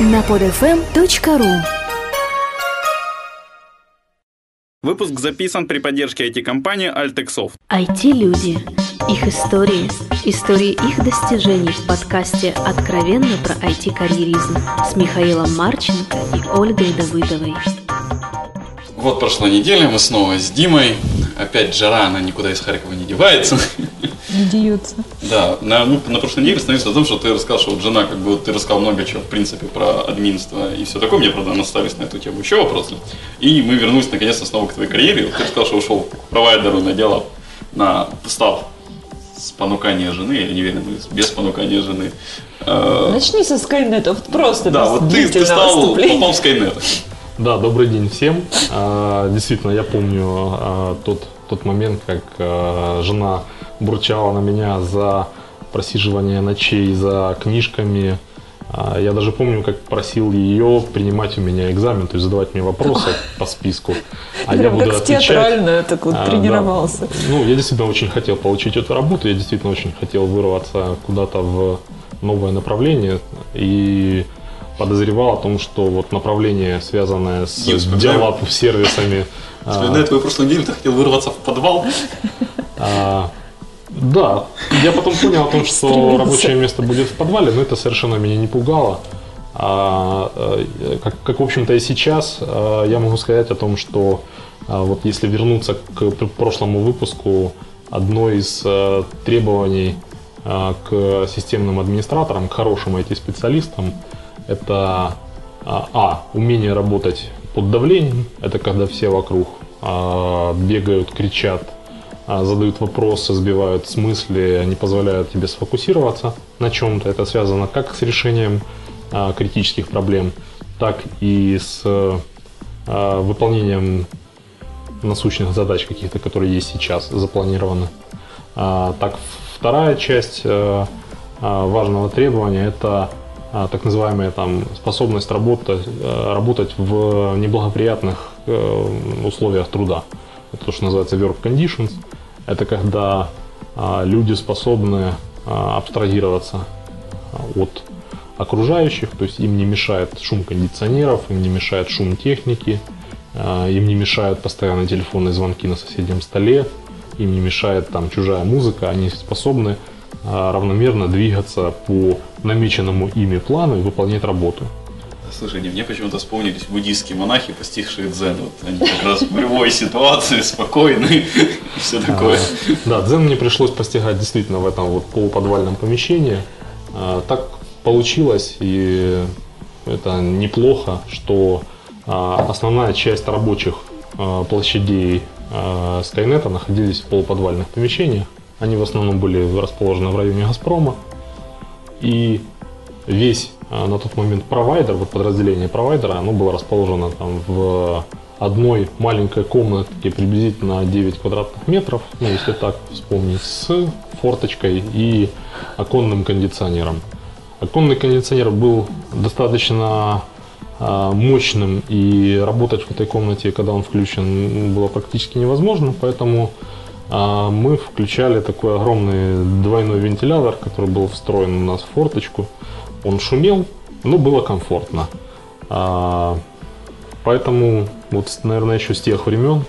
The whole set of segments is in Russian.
на podfm.ru Выпуск записан при поддержке IT-компании Altexoft. IT-люди. Их истории. Истории их достижений в подкасте «Откровенно про IT-карьеризм» с Михаилом Марченко и Ольгой Давыдовой. Вот прошла неделя, мы снова с Димой. Опять жара, она никуда из Харькова не девается. Не деются. Да, на, ну, на прошлой неделе становится о том, что ты рассказал, что вот жена, как бы вот ты рассказал много чего, в принципе, про админство и все такое. Мне, правда, наставились на эту тему еще вопросы. И мы вернулись, наконец-то, снова к твоей карьере. Вот ты сказал, что ушел к провайдеру на дело, на став с понукания жены, я не уверен, без понукания жены. Э, Начни со Skynet, вот просто. Да, вот ты, ты стал, попал в Skynet. Да, добрый день всем. А, действительно, я помню а, тот, тот момент, как а, жена бурчала на меня за просиживание ночей за книжками. Я даже помню, как просил ее принимать у меня экзамен, то есть задавать мне вопросы по списку. А я буду отвечать. театрально так вот тренировался. Да. Ну, я действительно очень хотел получить эту работу, я действительно очень хотел вырваться куда-то в новое направление. И подозревал о том, что вот направление, связанное с диалог сервисами. Вспоминаю а, твою прошлую неделю, ты хотел вырваться в подвал. Да, я потом понял о том, что рабочее место будет в подвале, но это совершенно меня не пугало. А, э, как, как, в общем-то, и сейчас а, я могу сказать о том, что а, вот если вернуться к прошлому выпуску, одно из а, требований а, к системным администраторам, к хорошим IT-специалистам, это а, умение работать под давлением, это когда все вокруг бегают, кричат, задают вопросы, сбивают с мысли, не позволяют тебе сфокусироваться на чем-то. Это связано как с решением а, критических проблем, так и с а, выполнением насущных задач каких-то, которые есть сейчас, запланированы. А, так, вторая часть а, важного требования – это а, так называемая там способность работать, работать в неблагоприятных э, условиях труда. Это то, что называется work conditions. Это когда а, люди способны а, абстрагироваться от окружающих, то есть им не мешает шум кондиционеров, им не мешает шум техники, им не мешают постоянно телефонные звонки на соседнем столе, им не мешает там чужая музыка, они способны равномерно двигаться по намеченному ими плану и выполнять работу. Слушай, мне почему-то вспомнились буддийские монахи, постигшие дзен. Вот они как раз в любой ситуации спокойны и все такое. Да, дзен мне пришлось постигать действительно в этом вот полуподвальном помещении. А, так получилось, и это неплохо, что а, основная часть рабочих а, площадей Скайнета находились в полуподвальных помещениях. Они в основном были расположены в районе Газпрома. И весь на тот момент провайдер, вот подразделение провайдера, оно было расположено там в одной маленькой комнатке приблизительно 9 квадратных метров, ну, если так вспомнить, с форточкой и оконным кондиционером. Оконный кондиционер был достаточно а, мощным, и работать в этой комнате, когда он включен, было практически невозможно, поэтому а мы включали такой огромный двойной вентилятор, который был встроен у нас в форточку. Он шумел, но было комфортно. А, поэтому вот, наверное, еще с тех времен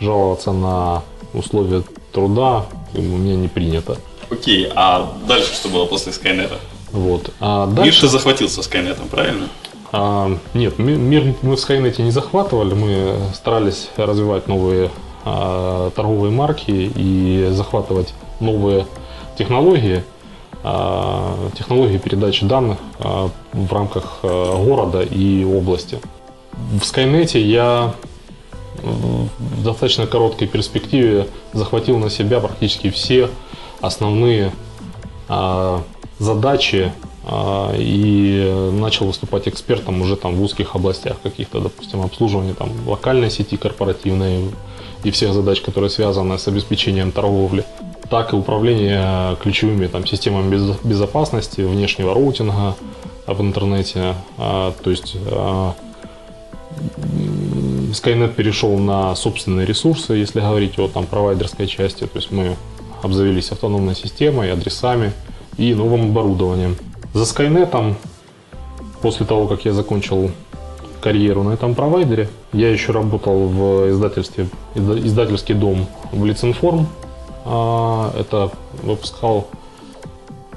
жаловаться на условия труда у меня не принято. Окей, а дальше что было после Скайнета? Вот. А дальше... Мир ты захватился Скайнетом, правильно? А, нет, мир мы в Скайнете не захватывали, мы старались развивать новые а, торговые марки и захватывать новые технологии, технологии передачи данных а, в рамках города и области. В Скайнете я в достаточно короткой перспективе захватил на себя практически все основные задачи и начал выступать экспертом уже там в узких областях каких-то, допустим, обслуживания там локальной сети корпоративной, и всех задач, которые связаны с обеспечением торговли, так и управление ключевыми там, системами безопасности, внешнего роутинга в интернете. А, то есть а, Skynet перешел на собственные ресурсы, если говорить о там, провайдерской части. То есть мы обзавелись автономной системой, адресами и новым оборудованием. За Skynet после того, как я закончил карьеру на этом провайдере, я еще работал в издательстве, изда- издательский дом в Лицинформ. А, Это выпускал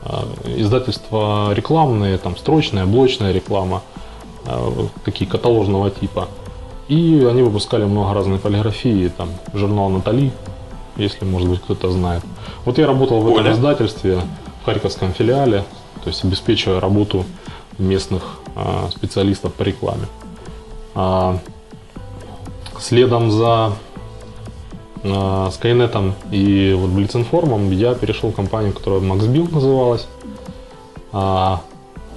а, издательства рекламные, там строчная, блочная реклама, а, такие каталожного типа. И они выпускали много разной полиграфии, там журнал Натали, если, может быть, кто-то знает. Вот я работал в этом Оля. издательстве в Харьковском филиале, то есть обеспечивая работу местных специалистов по рекламе. Следом за а, Skynet и вот Блицинформом я перешел в компанию, которая MaxBill называлась. А,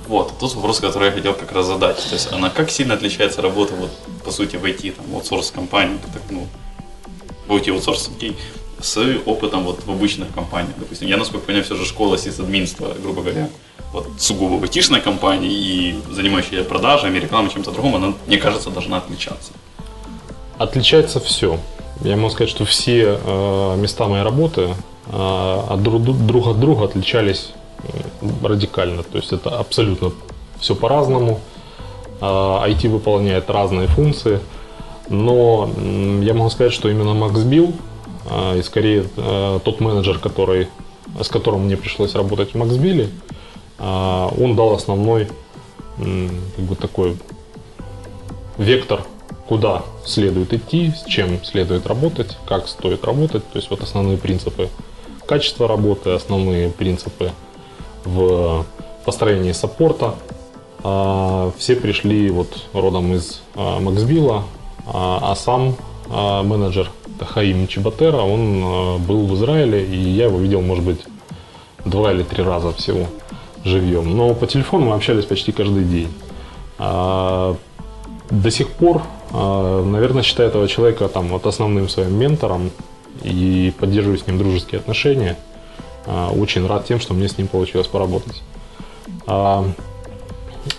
Вот, тут вопрос, который я хотел как раз задать. То есть она как сильно отличается работа, вот, по сути, в IT, там, аутсорс компании, так, ну, в IT аутсорс с опытом вот в обычных компаниях. Допустим, я, насколько понимаю, все же школа сисадминства, грубо говоря, вот сугубо в айтишной компании и занимающаяся продажами, рекламой, чем-то другом, она, мне кажется, должна отличаться. Отличается все. Я могу сказать, что все э, места моей работы э, от друг, от друга отличались э, радикально. То есть это абсолютно все по-разному. IT выполняет разные функции. Но я могу сказать, что именно MaxBill э, и скорее тот менеджер, который, с которым мне пришлось работать в MaxBill, э, он дал основной как бы такой вектор, куда следует идти, с чем следует работать, как стоит работать. То есть вот основные принципы качества работы, основные принципы в построении саппорта. А, Все пришли вот родом из а, Максбилла, а а сам менеджер Хаим Чебатера, он был в Израиле, и я его видел, может быть, два или три раза всего живьем. Но по телефону мы общались почти каждый день. До сих пор, наверное, считаю этого человека там вот основным своим ментором и поддерживаю с ним дружеские отношения. А, Очень рад тем, что мне с ним получилось поработать. А,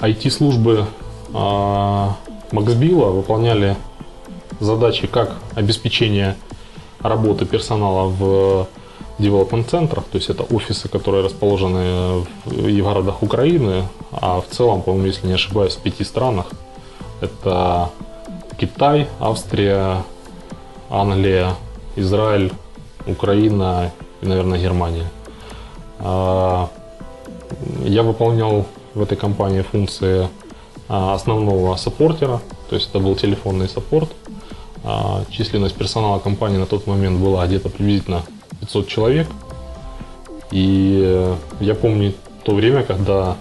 IT-службы а, Максбилла выполняли задачи как обеспечение работы персонала в девелопмент-центрах, то есть это офисы, которые расположены и в городах Украины, а в целом, по-моему, если не ошибаюсь, в пяти странах. Это Китай, Австрия, Англия, Израиль, Украина и, наверное, Германия. А, Я выполнял в этой компании функции а, основного саппортера, то есть это был телефонный саппорт. А, Численность персонала компании на тот момент была где-то приблизительно 500 человек. И я помню то время, когда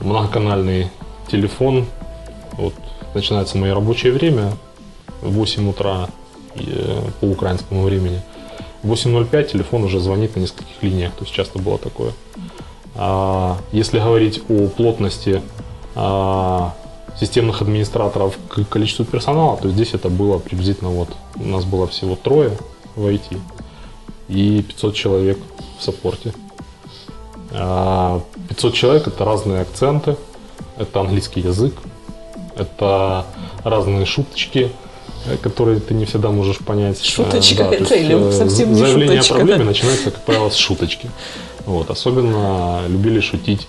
многоканальный телефон, вот начинается мое рабочее время, 8 утра э, по украинскому времени. В 8.05 телефон уже звонит на нескольких линиях, то есть часто было такое. А, Если говорить о плотности а, системных администраторов к количеству персонала, то здесь это было приблизительно вот, у нас было всего трое в IT и 500 человек в саппорте. А, 500 человек это разные акценты, это английский язык, это разные шуточки, э, которые ты не всегда можешь понять. Шуточка Э, то это есть, или э, совсем не Заявление шуточка, о проблеме да? начинается, как правило, с шуточки. Вот. Особенно любили шутить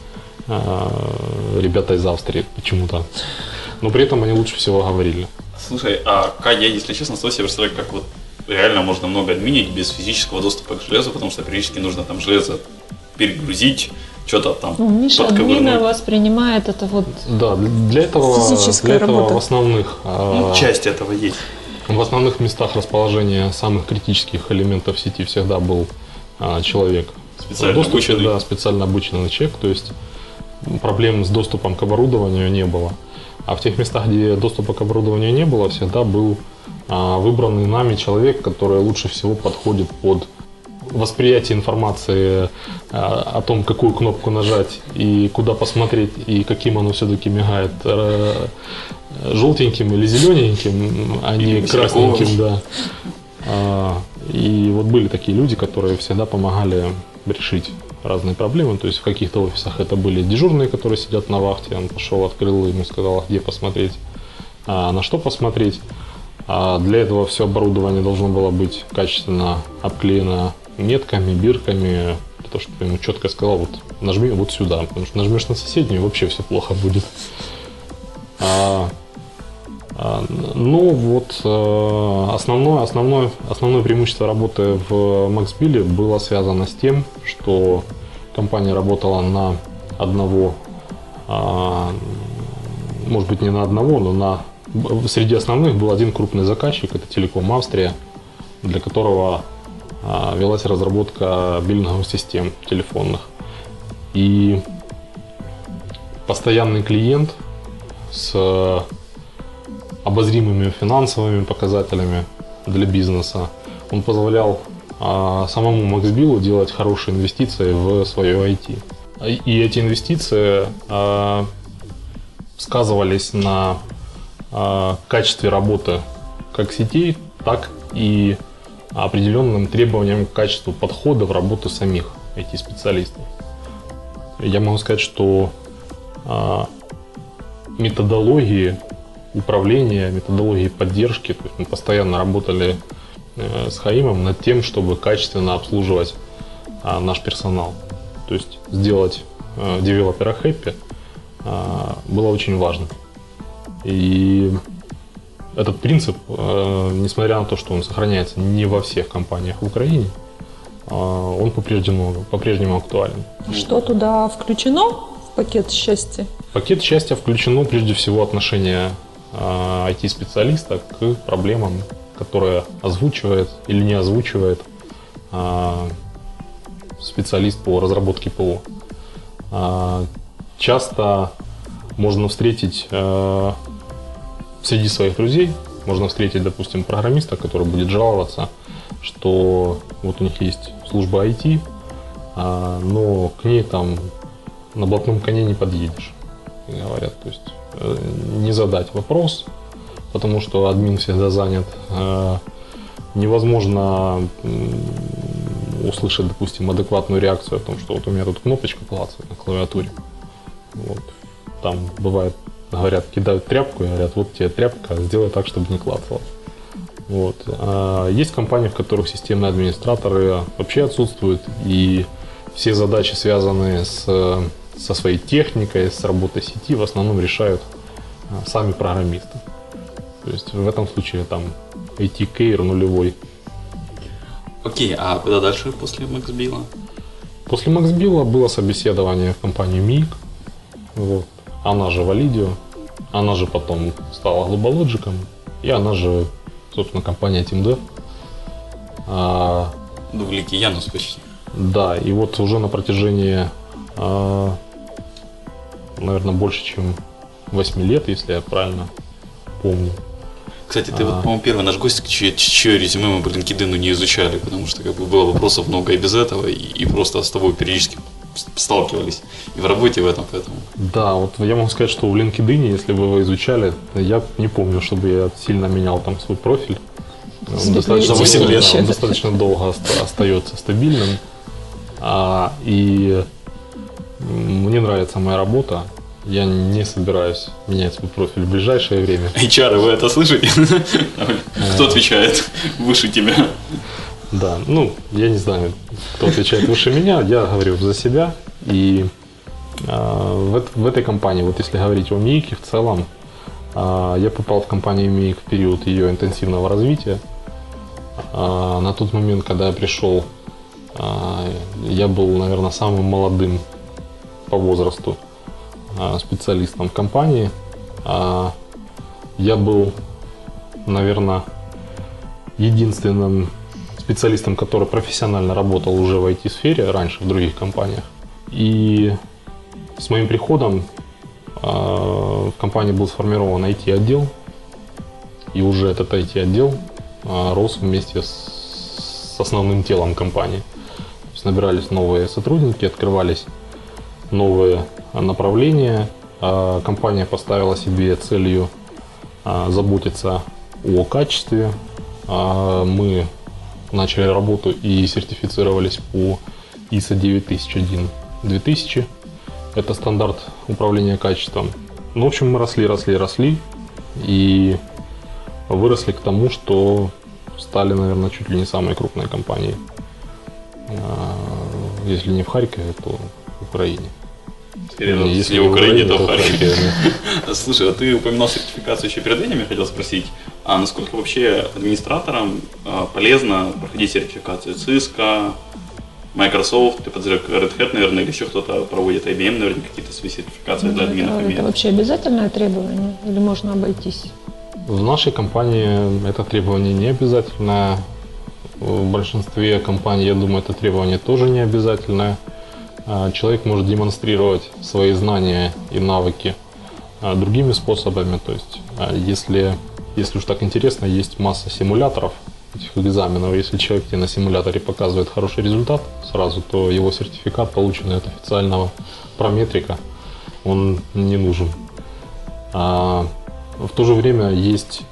э, ребята из Австрии почему-то. Но при этом они лучше всего говорили. Слушай, а как я, если честно, стал себе представлять, как вот реально можно много админить без физического доступа к железу, потому что периодически нужно там железо перегрузить, что-то там Ну, Миша админа воспринимает это вот Да, для этого, Физическая для этого работа. в основных Ну, э, часть этого есть. В основных местах расположения самых критических элементов сети всегда был а, человек. Специально в доступе, обученный. Да, специально обученный человек. То есть проблем с доступом к оборудованию не было. А в тех местах, где доступа к оборудованию не было, всегда был а, выбранный нами человек, который лучше всего подходит под восприятие информации а, о том, какую кнопку нажать и куда посмотреть, и каким оно все-таки мигает. желтеньким или зелененьким, а не красненьким, да. А, И вот были такие люди, которые всегда помогали решить разные проблемы. То есть в каких-то офисах это были дежурные, которые сидят на вахте. Он пошел, открыл, ему сказал, где посмотреть, а на что посмотреть. А для этого все оборудование должно было быть качественно обклеено метками, бирками, того, чтобы ему четко сказал, вот нажми вот сюда, потому что нажмешь на соседнюю, вообще все плохо будет. А, а, ну вот э, основное, основное, основное преимущество работы в MaxBill было связано с тем, что компания работала на одного, а, может быть не на одного, но на среди основных был один крупный заказчик, это Телеком Австрия, для которого велась разработка биллинговых систем телефонных. И постоянный клиент с обозримыми финансовыми показателями для бизнеса, он позволял а, самому Максбиллу делать хорошие инвестиции в свое IT. И эти инвестиции а, сказывались на а, качестве работы как сетей, так и определенным требованиям к качеству подхода в работу самих IT-специалистов. Я могу сказать, что а, методологии управления, методологии поддержки, то есть мы постоянно работали э, с Хаимом над тем, чтобы качественно обслуживать а, наш персонал. То есть сделать э, девелопера хэппи а, было очень важно. И этот принцип, э, несмотря на то, что он сохраняется не во всех компаниях в Украине, э, он по-прежнему, по-прежнему актуален. Что туда включено в пакет счастья? В пакет счастья включено прежде всего отношение IT-специалиста э, к проблемам, которые озвучивает или не озвучивает специалист по разработке ПО. Часто можно встретить среди своих друзей можно встретить, допустим, программиста, который будет жаловаться, что вот у них есть служба IT, а, но к ней там на блатном коне не подъедешь, говорят. То есть э, не задать вопрос, потому что админ всегда занят. Э, невозможно услышать, допустим, адекватную реакцию о том, что вот у меня тут кнопочка клацает на клавиатуре. Вот. Там бывает говорят, кидают тряпку и говорят, вот тебе тряпка, сделай так, чтобы не клацало. Вот. А есть компании, в которых системные администраторы вообще отсутствуют, и все задачи, связанные с, со своей техникой, с работой сети, в основном решают а, сами программисты. То есть в этом случае там ATK нулевой. Окей, а куда дальше после MaxBill? После MaxBill было собеседование в компанию MIG. Вот она же Validio, она же потом стала Globalogic, и она же, собственно, компания TeamDev. А, Великий Янус почти. Да, и вот уже на протяжении, а, наверное, больше, чем 8 лет, если я правильно помню. Кстати, ты а... вот, по-моему, первый наш гость, чье, чье резюме мы по LinkedIn не изучали, потому что как бы было вопросов много и без этого, и, и просто с тобой периодически сталкивались и в работе в этом, поэтому. Да, вот я могу сказать, что в LinkedIn, если бы вы изучали, я не помню, чтобы я сильно менял там свой профиль. Он достаточно, 8 лет. Он достаточно долго остается стабильным. А, и мне нравится моя работа. Я не собираюсь менять свой профиль в ближайшее время. HR, вы это слышите? Кто отвечает выше тебя? Да, ну, я не знаю, кто отвечает выше меня, я говорю за себя. И э, в, в этой компании, вот если говорить о МИИКе в целом, э, я попал в компанию МИИК в период ее интенсивного развития. Э, на тот момент, когда я пришел, э, я был, наверное, самым молодым по возрасту э, специалистом в компании. Э, я был, наверное, единственным специалистом, который профессионально работал уже в IT-сфере раньше в других компаниях. И с моим приходом э, в компании был сформирован IT-отдел, и уже этот IT-отдел э, рос вместе с, основным телом компании. То есть набирались новые сотрудники, открывались новые направления. Э, компания поставила себе целью заботиться о качестве. Мы начали работу и сертифицировались по ISO 9001 2000. Это стандарт управления качеством. Ну, в общем, мы росли, росли, росли и выросли к тому, что стали, наверное, чуть ли не самой крупной компанией. А, если не в Харькове, то в Украине. Скорее, Не, если в Украине, то в Харькове. Слушай, а ты упоминал сертификацию еще перед этим, я хотел спросить, а насколько вообще администраторам а, полезно проходить сертификацию Cisco, Microsoft, ты подозреваю, Red Hat, наверное, или еще кто-то проводит, IBM, наверное, какие-то свои сертификации для админов Это, это вообще обязательное требование или можно обойтись? В нашей компании это требование не обязательное. В большинстве компаний, я думаю, это требование тоже не обязательное. А, Человек может демонстрировать свои знания и навыки а, другими способами. То есть, а, если, если уж так интересно, есть масса симуляторов этих экзаменов. Если человек тебе на симуляторе показывает хороший результат сразу, то его сертификат, полученный от официального прометрика, он не нужен. В то же время есть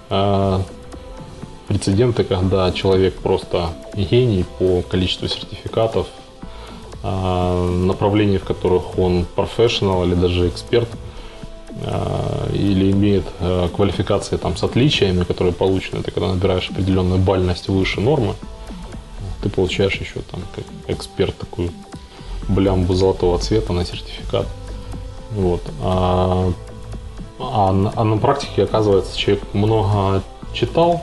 прецеденты, когда человек просто гений по количеству сертификатов, направлений, в которых он профессионал или даже эксперт, а, или имеет а, квалификации там, с отличиями, которые получены, ты когда набираешь определенную бальность выше нормы, ты получаешь еще там как эксперт такую блямбу золотого цвета на сертификат. Вот. А, а на, а на практике, оказывается, человек много читал,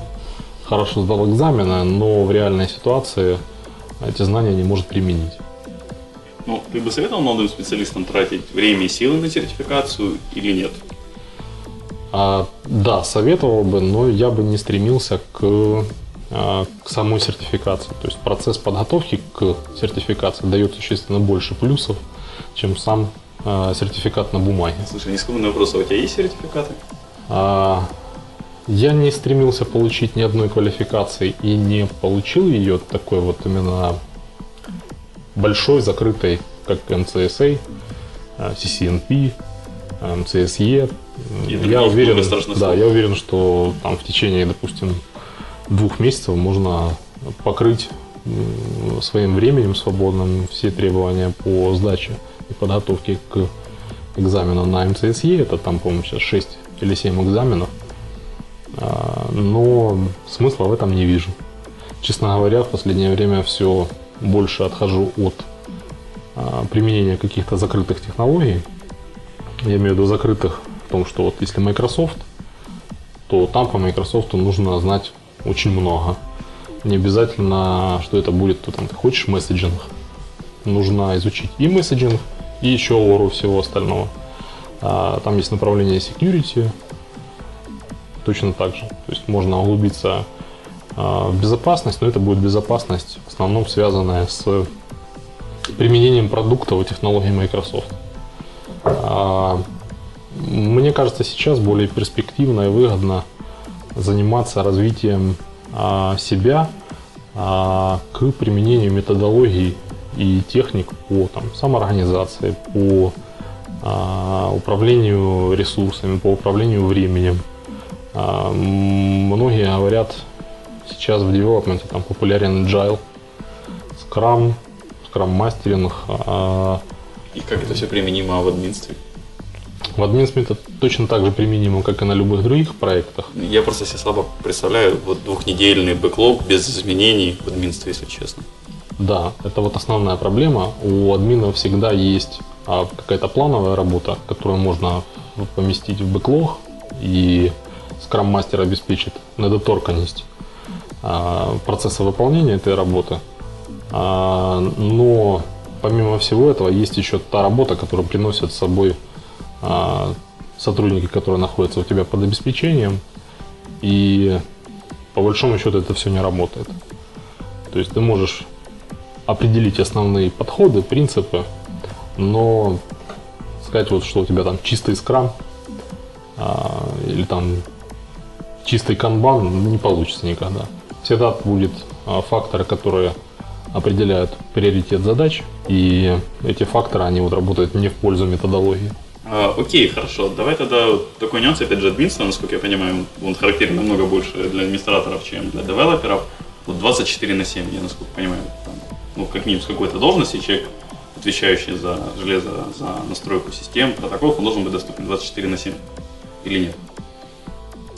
хорошо сдал экзамены, но в реальной ситуации эти знания не может применить. Ну, ты бы советовал молодым специалистам тратить время и силы на сертификацию или нет? А, да, советовал бы, но я бы не стремился к, а, к самой сертификации. То есть процесс подготовки к сертификации дает существенно больше плюсов, чем сам а, сертификат на бумаге. Слушай, нескромный вопрос, а у тебя есть сертификаты? А, Я не стремился получить ни одной квалификации и не получил ее такой вот именно большой, закрытой, как МЦСА, CCNP, МЦСЕ. И Я уверен, да, я уверен, что там в течение, допустим, двух месяцев можно покрыть своим временем свободным все требования по сдаче и подготовке к экзамену на МЦСЕ. Это там, по-моему, сейчас 6 или 7 экзаменов. А, Но смысла в этом не вижу. Честно говоря, в последнее время все больше отхожу от а, применения каких-то закрытых технологий. Я имею в виду закрытых в том, что вот если Microsoft, то там по Microsoft нужно знать очень много. Не обязательно, что это будет, то там ты хочешь месседжинг. Нужно изучить и месседжинг, и еще ору всего остального. А, Там есть направление security, точно так же. То есть можно углубиться в безопасность, но это будет безопасность в основном связанная с применением продуктов и технологий Microsoft. А, Мне кажется, сейчас более перспективно и выгодно заниматься развитием а, себя а, к применению методологий и техник по там, самоорганизации, по а, управлению ресурсами, по управлению временем. А, Многие говорят, сейчас в девелопменте там популярен Agile, Scrum, Scrum мастеринг. а, И как это все применимо в админстве? В админстве это точно так же применимо, как и на любых других проектах. Я просто себе слабо представляю вот двухнедельный бэклог без изменений в админстве, если честно. Да, это вот основная проблема. У админа всегда есть а, какая-то плановая работа, которую можно поместить в бэклог, и скрам-мастер обеспечит недоторканность процесса выполнения этой работы. А, но помимо всего этого есть еще та работа, которую приносят с собой а, сотрудники, которые находятся у тебя под обеспечением, и по большому счету это все не работает. То есть ты можешь определить основные подходы, принципы, но сказать вот, что у тебя там чистый скрам а, или там чистый канбан не получится никогда. Всегда будет а, факторы, которые определяют приоритет задач, и эти факторы, они вот работают не в пользу методологии. А, окей, хорошо. Давай тогда такой нюанс, опять же, админства, насколько я понимаю, он характерен намного больше для администраторов, чем для девелоперов. Вот 24 на 7, я насколько понимаю, там, ну, как минимум с какой-то должности человек, отвечающий за железо, за настройку систем, протоколов, он должен быть доступен 24 на 7. Или нет?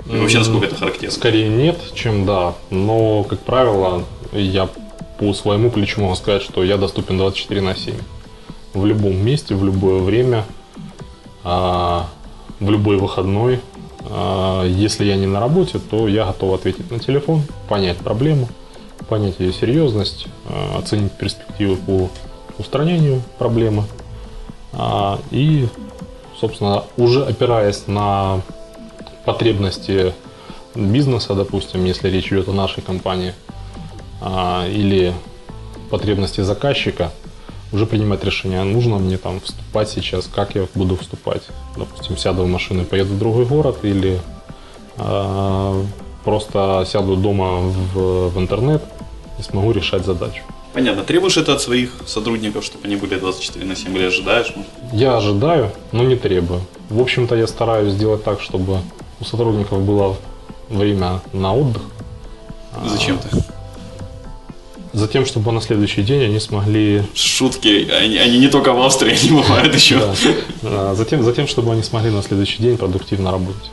И вообще, насколько это характерно? Скорее нет, чем да. Но, как правило, я по своему плечу могу сказать, что я доступен 24 на 7. В любом месте, в любое время, а, в любой выходной. А, если я не на работе, то я готов ответить на телефон, понять проблему, понять ее серьезность, а, оценить перспективы по устранению проблемы. И, собственно, уже опираясь на потребности бизнеса, допустим, если речь идет о нашей компании, а, или потребности заказчика, уже принимать решение, нужно мне там вступать сейчас, как я буду вступать. Допустим, сяду в машину и поеду в другой город, или э, просто сяду дома в, в интернет и смогу решать задачу. Понятно. Требуешь это от своих сотрудников, чтобы они были 24 на 7 или ожидаешь? Я ожидаю, но не требую. В общем-то, я стараюсь сделать так, чтобы у сотрудников было время на отдых. Зачем ты? Затем, чтобы на следующий день они смогли... Шутки, они, они не только в Австрии, они бывают еще. Да. Затем, затем, чтобы они смогли на следующий день продуктивно работать.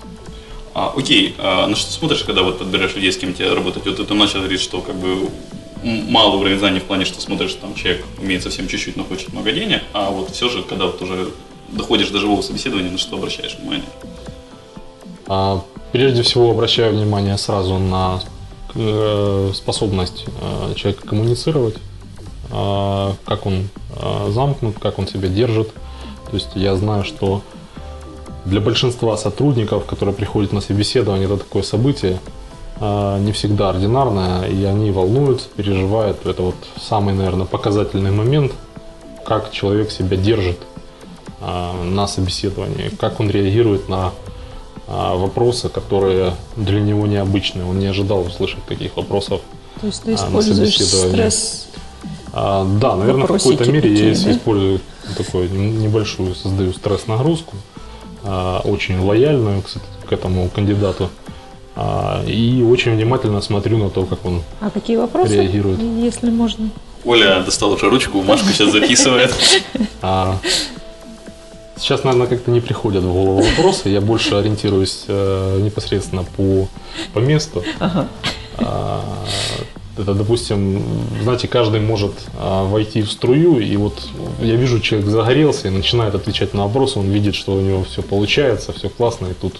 А, окей, а на что смотришь, когда вот подбираешь людей, с кем тебе работать? Вот ты начал говорить, что как бы малый уровень знаний в плане, что смотришь, там человек умеет совсем чуть-чуть, но хочет много денег, а вот все же, когда вот уже доходишь до живого собеседования, на что обращаешь внимание? А, прежде всего обращаю внимание сразу на Э, способность э, человека коммуницировать, э, как он замкнут, как он себя держит. То есть я знаю, что для большинства сотрудников, которые приходят на собеседование, это такое событие, не всегда ординарное, и они волнуются, переживают. Это вот самый, наверное, показательный момент, как человек себя держит на собеседовании, как он реагирует на а, вопросы, которые для него необычные. Он не ожидал услышать таких вопросов. То есть ты а, используешь стресс? А, да, наверное, в какой-то мере такие, я да? использую такую небольшую, создаю стресс-нагрузку, а, очень лояльную к, к этому кандидату. А, и очень внимательно смотрю на то, как он а какие вопросы, реагирует. Если можно. Оля достала уже ручку, Машка сейчас записывает. Сейчас, наверное, как-то не приходят в голову вопросы. Я больше ориентируюсь э, непосредственно по, по месту. Ага. А, это, допустим, знаете, каждый может а, войти в струю, и вот я вижу, человек загорелся и начинает отвечать на вопросы, он видит, что у него все получается, все классно, и тут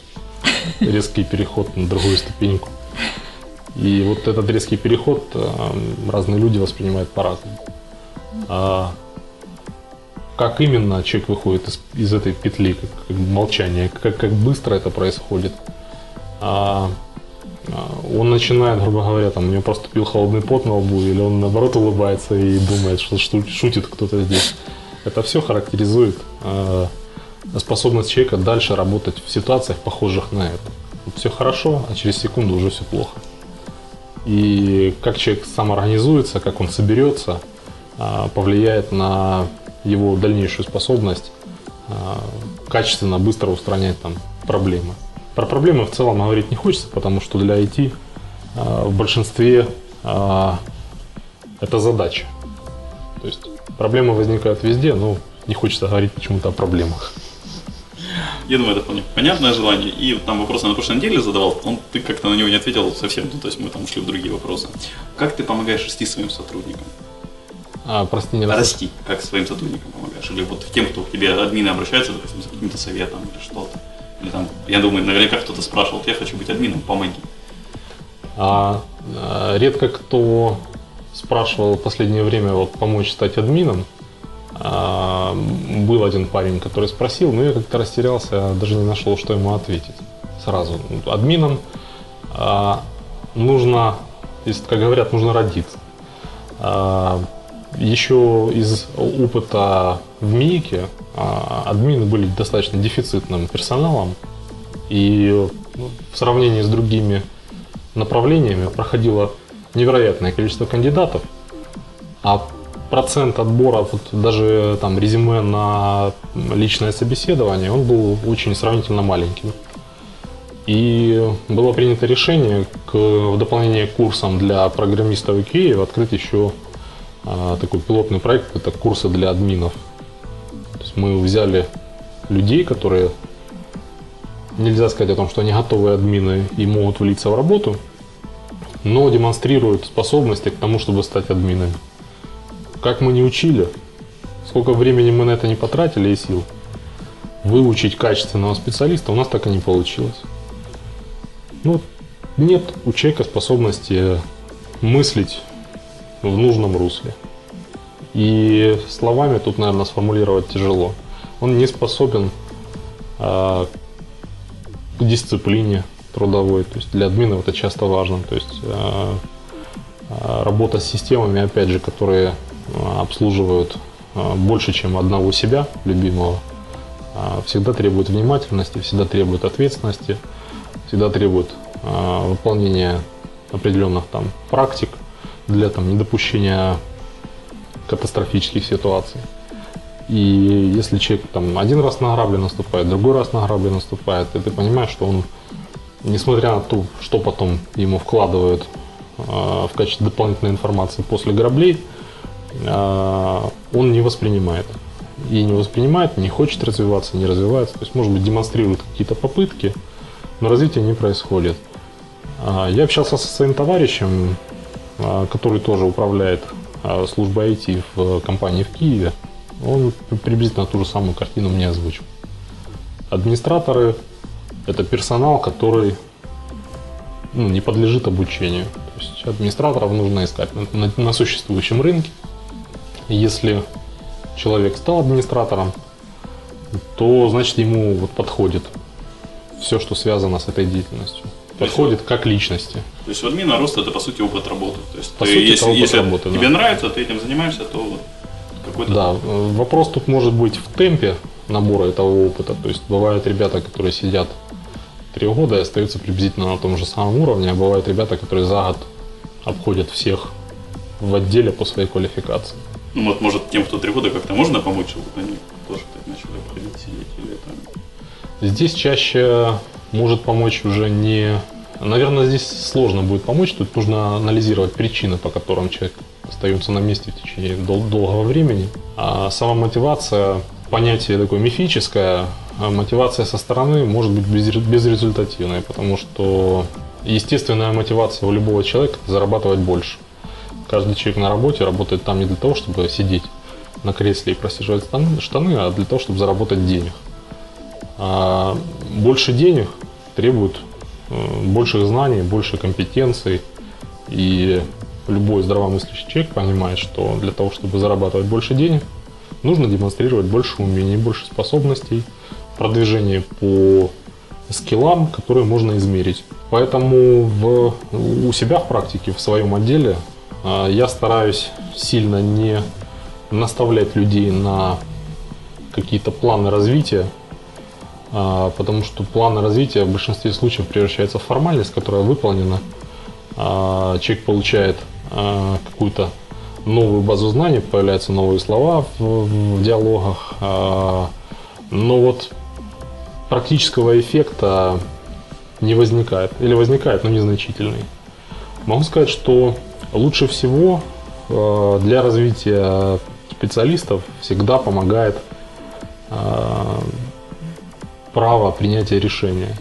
резкий переход на другую ступеньку. И вот этот резкий переход а, разные люди воспринимают по-разному. А, как именно человек выходит из, из этой петли, как, как молчание, как, как быстро это происходит. А, а, он начинает, грубо говоря, там, у него просто пил холодный пот на лбу, или он наоборот улыбается и думает, что шутит кто-то здесь. Это все характеризует а, способность человека дальше работать в ситуациях, похожих на это. Все хорошо, а через секунду уже все плохо. И как человек сам организуется, как он соберется, а, повлияет на его дальнейшую способность а, качественно, быстро устранять там проблемы. Про проблемы в целом говорить не хочется, потому что для IT а, в большинстве а, это задача. То есть проблемы возникают везде, но не хочется говорить почему-то о проблемах. Я думаю, это вполне понятное желание. И там вопрос на прошлой неделе задавал, он, ты как-то на него не ответил совсем, ну, то есть мы там ушли в другие вопросы. Как ты помогаешь расти своим сотрудникам? А, прости, не Расти, как своим сотрудникам помогаешь. Или вот тем, кто к тебе админы обращаются, допустим, за каким-то советом или что-то. Или там, я думаю, наверняка кто-то спрашивал, я хочу быть админом, помоги. А, а, редко кто спрашивал в последнее время вот, помочь стать админом. А, был один парень, который спросил, но я как-то растерялся, даже не нашел, что ему ответить сразу. Админом а, нужно, как говорят, нужно родиться. А, еще из опыта в МИИКе а, админы были достаточно дефицитным персоналом, и ну, в сравнении с другими направлениями проходило невероятное количество кандидатов, а процент отбора, вот даже там резюме на личное собеседование, он был очень сравнительно маленьким. И было принято решение к, в дополнение к курсам для программистов и открыть еще такой пилотный проект, это курсы для админов. То есть мы взяли людей, которые нельзя сказать о том, что они готовые админы и могут влиться в работу, но демонстрируют способности к тому, чтобы стать админами. Как мы не учили, сколько времени мы на это не потратили и сил, выучить качественного специалиста у нас так и не получилось. Ну, нет у человека способности мыслить в нужном русле. И словами тут, наверное, сформулировать тяжело. Он не способен а, к дисциплине трудовой. То есть для админов это часто важно. То есть а, работа с системами, опять же, которые обслуживают больше, чем одного себя, любимого, всегда требует внимательности, всегда требует ответственности, всегда требует выполнения определенных там практик для там недопущения катастрофических ситуаций. И если человек там один раз на грабли наступает, другой раз на грабли наступает, и ты понимаешь, что он, несмотря на то, что потом ему вкладывают э, в качестве дополнительной информации после граблей, э, он не воспринимает. И не воспринимает, не хочет развиваться, не развивается. То есть, может быть, демонстрирует какие-то попытки, но развития не происходит. А, Я общался со своим товарищем, который тоже управляет а, службой IT в компании в Киеве. Он приблизительно ту же самую картину мне озвучил. Администраторы – это персонал, который ну, не подлежит обучению. То есть администраторов нужно искать на, на- на существующем рынке. Если человек стал администратором, то значит ему вот подходит все, что связано с этой деятельностью. Подходит как личности. То есть в админа рост это по сути опыт работы. То есть По ты, сути, это если, опыт если работы, да. тебе нравится, ты этим занимаешься, то вот какой-то Да, вопрос тут может быть в темпе набора этого опыта. То есть бывают ребята, которые сидят три года и остаются приблизительно на том же самом уровне, а бывают ребята, которые за год обходят всех в отделе по своей квалификации. Ну вот может тем, кто три года как-то можно помочь, чтобы они тоже так начали обходить, сидеть или это. Здесь чаще может помочь уже не... Наверное, здесь сложно будет помочь. Тут нужно анализировать причины, по которым человек остается на месте в течение дол- долгого времени. А сама мотивация, понятие такое мифическое, а мотивация со стороны может быть безре- безрезультативной, потому что естественная мотивация у любого человека – зарабатывать больше. Каждый человек на работе работает там не для того, чтобы сидеть на кресле и просиживать штаны, а для того, чтобы заработать денег. А больше денег требует э, больших знаний, больше компетенций. И любой здравомыслящий человек понимает, что для того, чтобы зарабатывать больше денег, нужно демонстрировать больше умений, больше способностей, продвижение по скиллам, которые можно измерить. Поэтому в, у себя в практике, в своем отделе, а, я стараюсь сильно не наставлять людей на какие-то планы развития, потому что планы развития в большинстве случаев превращаются в формальность, которая выполнена. А, Человек получает а, какую-то новую базу знаний, появляются новые слова в, диалогах, а, но вот практического эффекта не возникает. Или возникает, но незначительный. Могу сказать, что лучше всего для развития специалистов всегда помогает право принятия решения.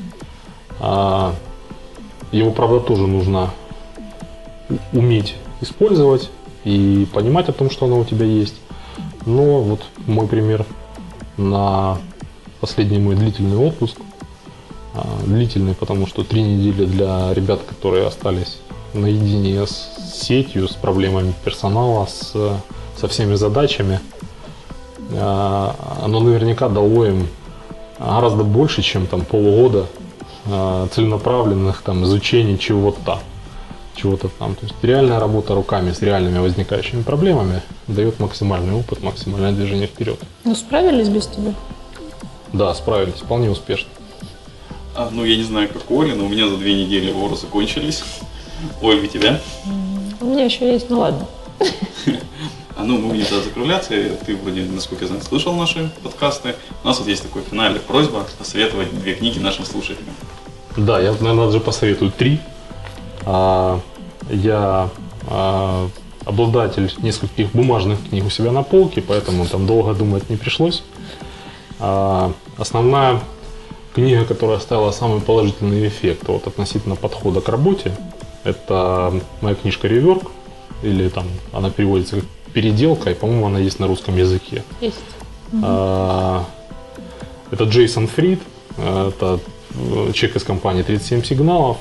А, Его, правда, тоже нужно уметь использовать и понимать о том, что оно у тебя есть. Но вот мой пример на последний мой длительный отпуск. А, Длительный, потому что три недели для ребят, которые остались наедине с сетью, с проблемами персонала, с, со всеми задачами. А, Оно наверняка дало им гораздо больше, чем там полгода а, целенаправленных там изучений чего-то чего-то там. То есть реальная работа руками с реальными возникающими проблемами дает максимальный опыт, максимальное движение вперед. Ну, справились без тебя? Да, справились, вполне успешно. А, ну я не знаю, как у Оли, но у меня за две недели воры закончились. Ой, у тебя? У меня еще есть, ну ладно. А ну, мы будем тогда закругляться. Ты вроде, насколько я знаю, слышал наши подкасты. У нас вот есть такая финальная просьба посоветовать две книги нашим слушателям. Да, я, наверное, даже посоветую три. А, я а, обладатель нескольких бумажных книг у себя на полке, поэтому там долго думать не пришлось. А, основная книга, которая оставила самый положительный эффект вот, относительно подхода к работе, это моя книжка «Реверк», или там она переводится как «Переделка», и, по-моему, она есть на русском языке. Есть. А, Это Джейсон Фрид, это человек из компании 37 сигналов.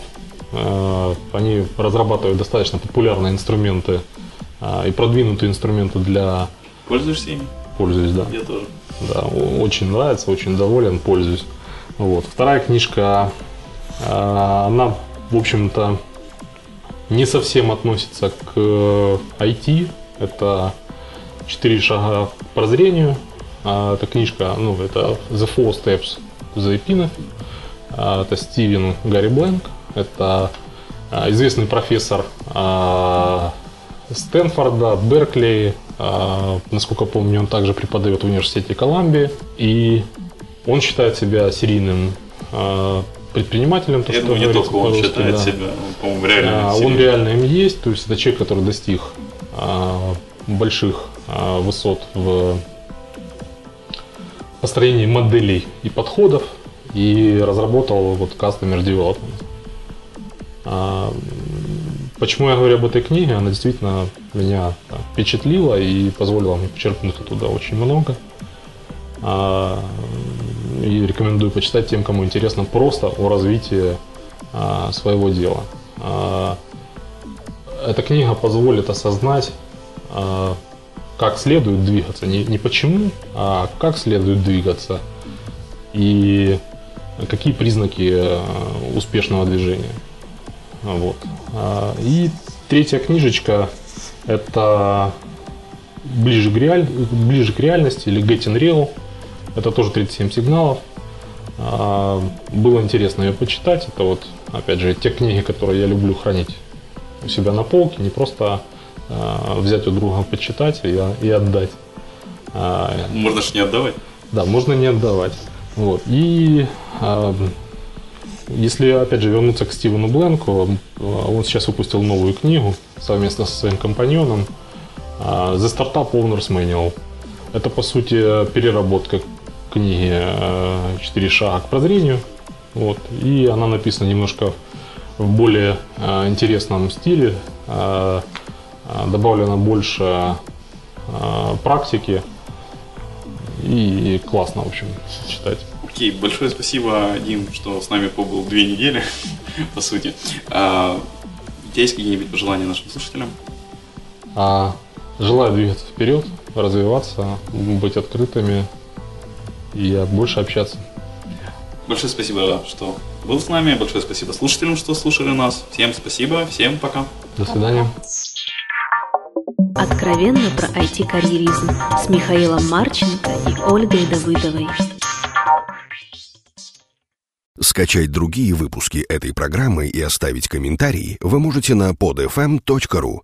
Они разрабатывают достаточно популярные инструменты и продвинутые инструменты для... Пользуешься ими? Пользуюсь, да. Я тоже. Да, очень нравится, очень доволен, пользуюсь. Вот. Вторая книжка, она, в общем-то, не совсем относится к IT. Это «Четыре шага к прозрению». Эта книжка, ну, это «The Four Steps the Epineph». Это Стивен Гарри Бленк. Это известный профессор Стэнфорда, Беркли. Насколько помню, он также преподает в университете Колумбии. И он считает себя серийным предпринимателем. То, Я думаю, не только он считает да. себя, по-моему, реально. А, он реально им есть, то есть это человек, который достиг а, больших а, высот в построении моделей и подходов и разработал вот Customer Development. А, почему я говорю об этой книге? Она действительно меня впечатлила и позволила мне почерпнуть оттуда очень много. А, и рекомендую почитать тем, кому интересно просто о развитии а, своего дела. Эта книга позволит осознать, а, как следует двигаться. Не, не почему, а как следует двигаться. И какие признаки а, успешного движения. Вот. А, и третья книжечка – это ближе к, реаль... ближе к реальности или Getting Real – это тоже 37 сигналов. А, было интересно ее почитать. Это вот, опять же, те книги, которые я люблю хранить у себя на полке, не просто а, взять у друга почитать и, и отдать. А, можно же не отдавать. Да, можно не отдавать. Вот. И если, опять же, вернуться к Стивену Бленку, он сейчас выпустил новую книгу совместно со своим компаньоном The Startup Owner's Manual. Это, по сути, переработка книги «Четыре шага к прозрению». Вот. И она написана немножко в более э, интересном стиле. Э, добавлено больше практики. И классно, в общем, читать. Окей, большое спасибо, Дим, что с нами побыл две недели, по сути. А, у тебя есть какие-нибудь пожелания нашим слушателям? А, желаю двигаться вперед, развиваться, быть открытыми, и больше общаться. Большое спасибо, что был с нами. Большое спасибо слушателям, что слушали нас. Всем спасибо. Всем пока. До свидания. Откровенно про IT-карьеризм с Михаилом Марченко и Ольгой Давыдовой. Скачать другие выпуски этой программы и оставить комментарии вы можете на podfm.ru